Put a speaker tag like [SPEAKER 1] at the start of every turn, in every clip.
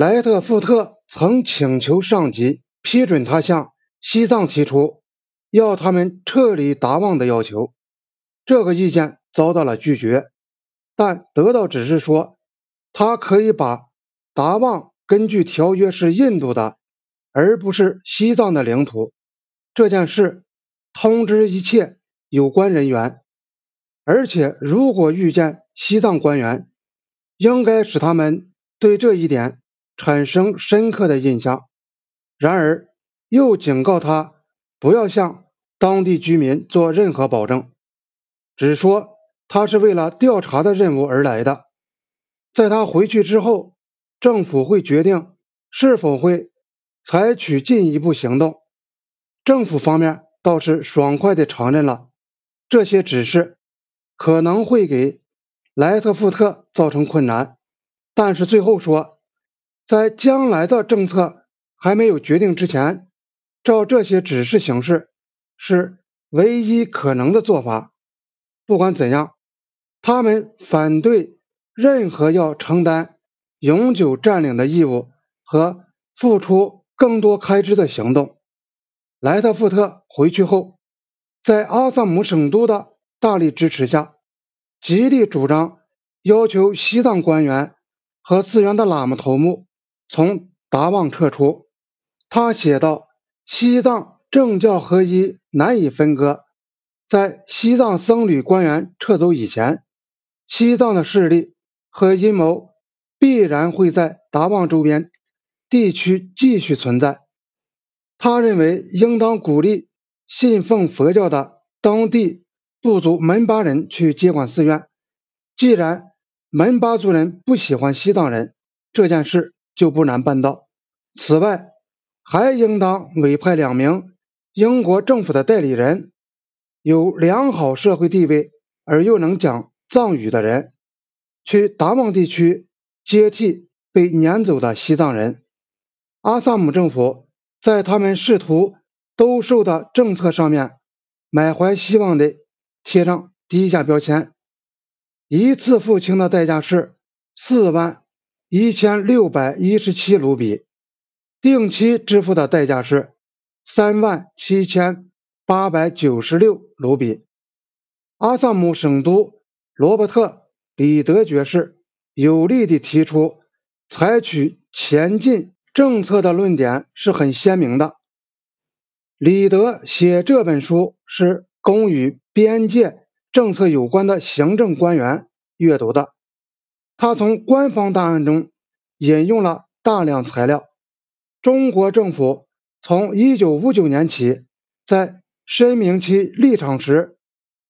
[SPEAKER 1] 莱特富特曾请求上级批准他向西藏提出要他们撤离达旺的要求，这个意见遭到了拒绝，但得到指示说他可以把达旺根据条约是印度的，而不是西藏的领土这件事通知一切有关人员，而且如果遇见西藏官员，应该使他们对这一点。产生深刻的印象，然而又警告他不要向当地居民做任何保证，只说他是为了调查的任务而来的。在他回去之后，政府会决定是否会采取进一步行动。政府方面倒是爽快地承认了这些指示可能会给莱特富特造成困难，但是最后说。在将来的政策还没有决定之前，照这些指示行事是唯一可能的做法。不管怎样，他们反对任何要承担永久占领的义务和付出更多开支的行动。莱特福特回去后，在阿萨姆省都的大力支持下，极力主张要求西藏官员和自源的喇嘛头目。从达旺撤出，他写道：“西藏政教合一难以分割。在西藏僧侣官员撤走以前，西藏的势力和阴谋必然会在达旺周边地区继续存在。他认为应当鼓励信奉佛教的当地部族门巴人去接管寺院。既然门巴族人不喜欢西藏人，这件事。”就不难办到。此外，还应当委派两名英国政府的代理人，有良好社会地位而又能讲藏语的人，去达旺地区接替被撵走的西藏人。阿萨姆政府在他们试图兜售的政策上面满怀希望地贴上低价标签，一次付清的代价是四万。一千六百一十七卢比，定期支付的代价是三万七千八百九十六卢比。阿萨姆省都罗伯特·里德爵士有力地提出，采取前进政策的论点是很鲜明的。里德写这本书是供与边界政策有关的行政官员阅读的。他从官方档案中引用了大量材料。中国政府从1959年起在申明其立场时，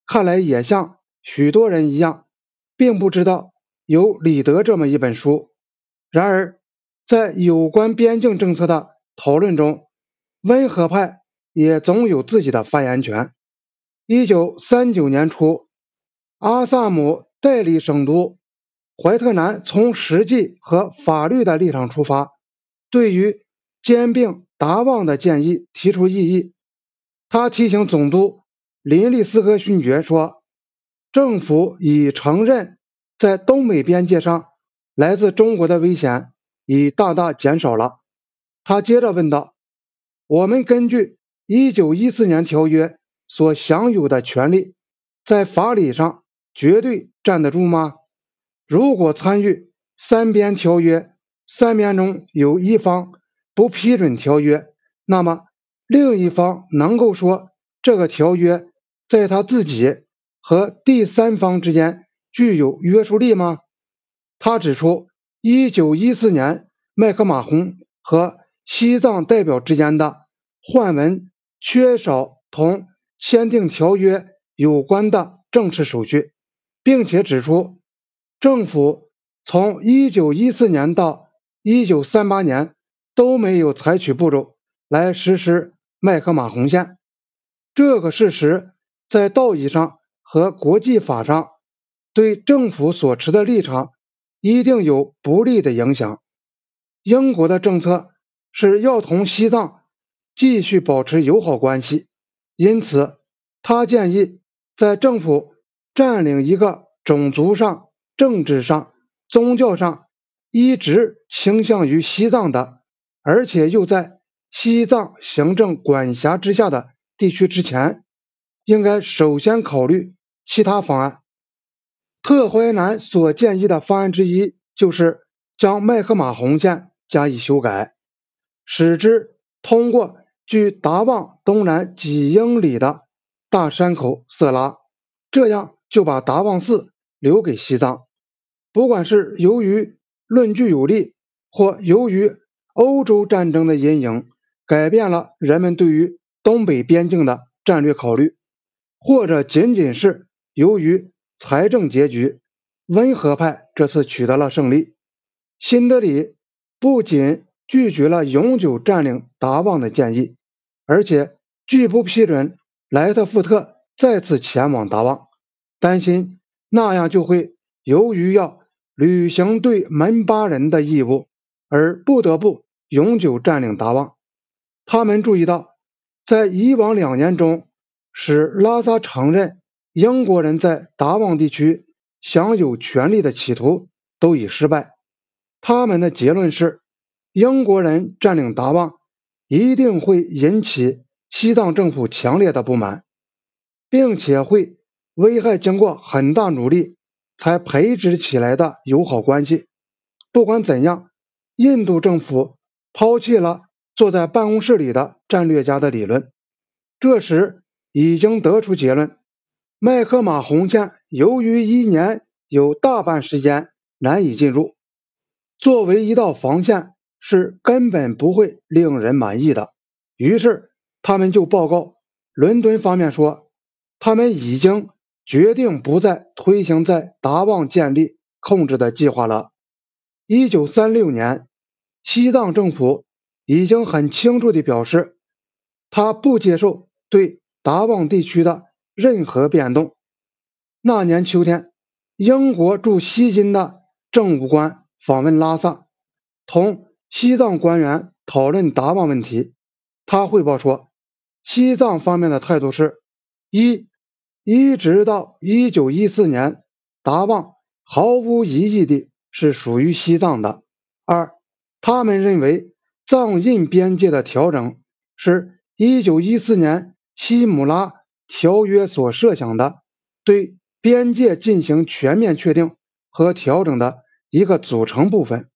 [SPEAKER 1] 看来也像许多人一样，并不知道有李德这么一本书。然而，在有关边境政策的讨论中，温和派也总有自己的发言权。1939年初，阿萨姆代理省都。怀特南从实际和法律的立场出发，对于兼并达旺的建议提出异议。他提醒总督林利斯科勋爵说：“政府已承认，在东北边界上来自中国的危险已大大减少了。”他接着问道：“我们根据1914年条约所享有的权利，在法理上绝对站得住吗？”如果参与三边条约，三边中有一方不批准条约，那么另一方能够说这个条约在他自己和第三方之间具有约束力吗？他指出，一九一四年麦克马洪和西藏代表之间的换文缺少同签订条约有关的正式手续，并且指出。政府从一九一四年到一九三八年都没有采取步骤来实施麦克马洪线，这个事实在道义上和国际法上对政府所持的立场一定有不利的影响。英国的政策是要同西藏继续保持友好关系，因此他建议在政府占领一个种族上。政治上、宗教上一直倾向于西藏的，而且又在西藏行政管辖之下的地区之前，应该首先考虑其他方案。特怀南所建议的方案之一，就是将麦克马洪线加以修改，使之通过距达旺东南几英里的大山口色拉，这样就把达旺寺留给西藏。不管是由于论据有力，或由于欧洲战争的阴影改变了人们对于东北边境的战略考虑，或者仅仅是由于财政结局，温和派这次取得了胜利。新德里不仅拒绝了永久占领达旺的建议，而且拒不批准莱特福特再次前往达旺，担心那样就会由于要履行对门巴人的义务而不得不永久占领达旺。他们注意到，在以往两年中，使拉萨承认英国人在达旺地区享有权利的企图都已失败。他们的结论是，英国人占领达旺一定会引起西藏政府强烈的不满，并且会危害经过很大努力才培植起来的友好关系。不管怎样，印度政府抛弃了坐在办公室里的战略家的理论。这时已经得出结论：麦克马洪线由于一年有大半时间难以进入。作为一道防线，是根本不会令人满意的。于是，他们就报告伦敦方面说，他们已经决定不再推行在达旺建立控制的计划了。一九三六年，西藏政府已经很清楚地表示，他不接受对达旺地区的任何变动。那年秋天，英国驻西金的政务官。访问拉萨，同西藏官员讨论达旺问题。他汇报说，西藏方面的态度是：一，一直到一九一四年，达旺毫无疑义地是属于西藏的；二，他们认为藏印边界的调整是一九一四年西姆拉条约所设想的对边界进行全面确定和调整的。一个组成部分。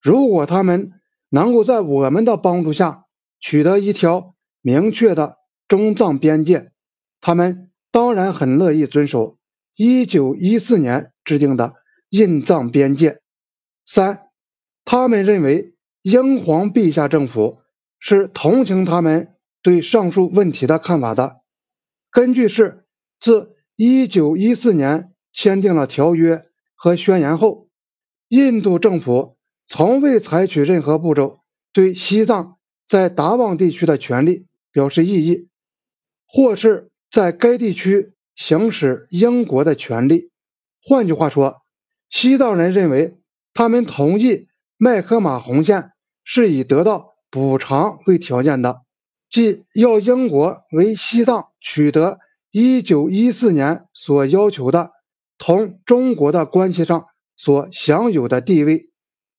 [SPEAKER 1] 如果他们能够在我们的帮助下取得一条明确的中藏边界，他们当然很乐意遵守1914年制定的印藏边界。三，他们认为英皇陛下政府是同情他们对上述问题的看法的。根据是自1914年签订了条约和宣言后。印度政府从未采取任何步骤对西藏在达旺地区的权利表示异议，或是在该地区行使英国的权利。换句话说，西藏人认为他们同意麦克马洪线是以得到补偿为条件的，即要英国为西藏取得1914年所要求的同中国的关系上。所享有的地位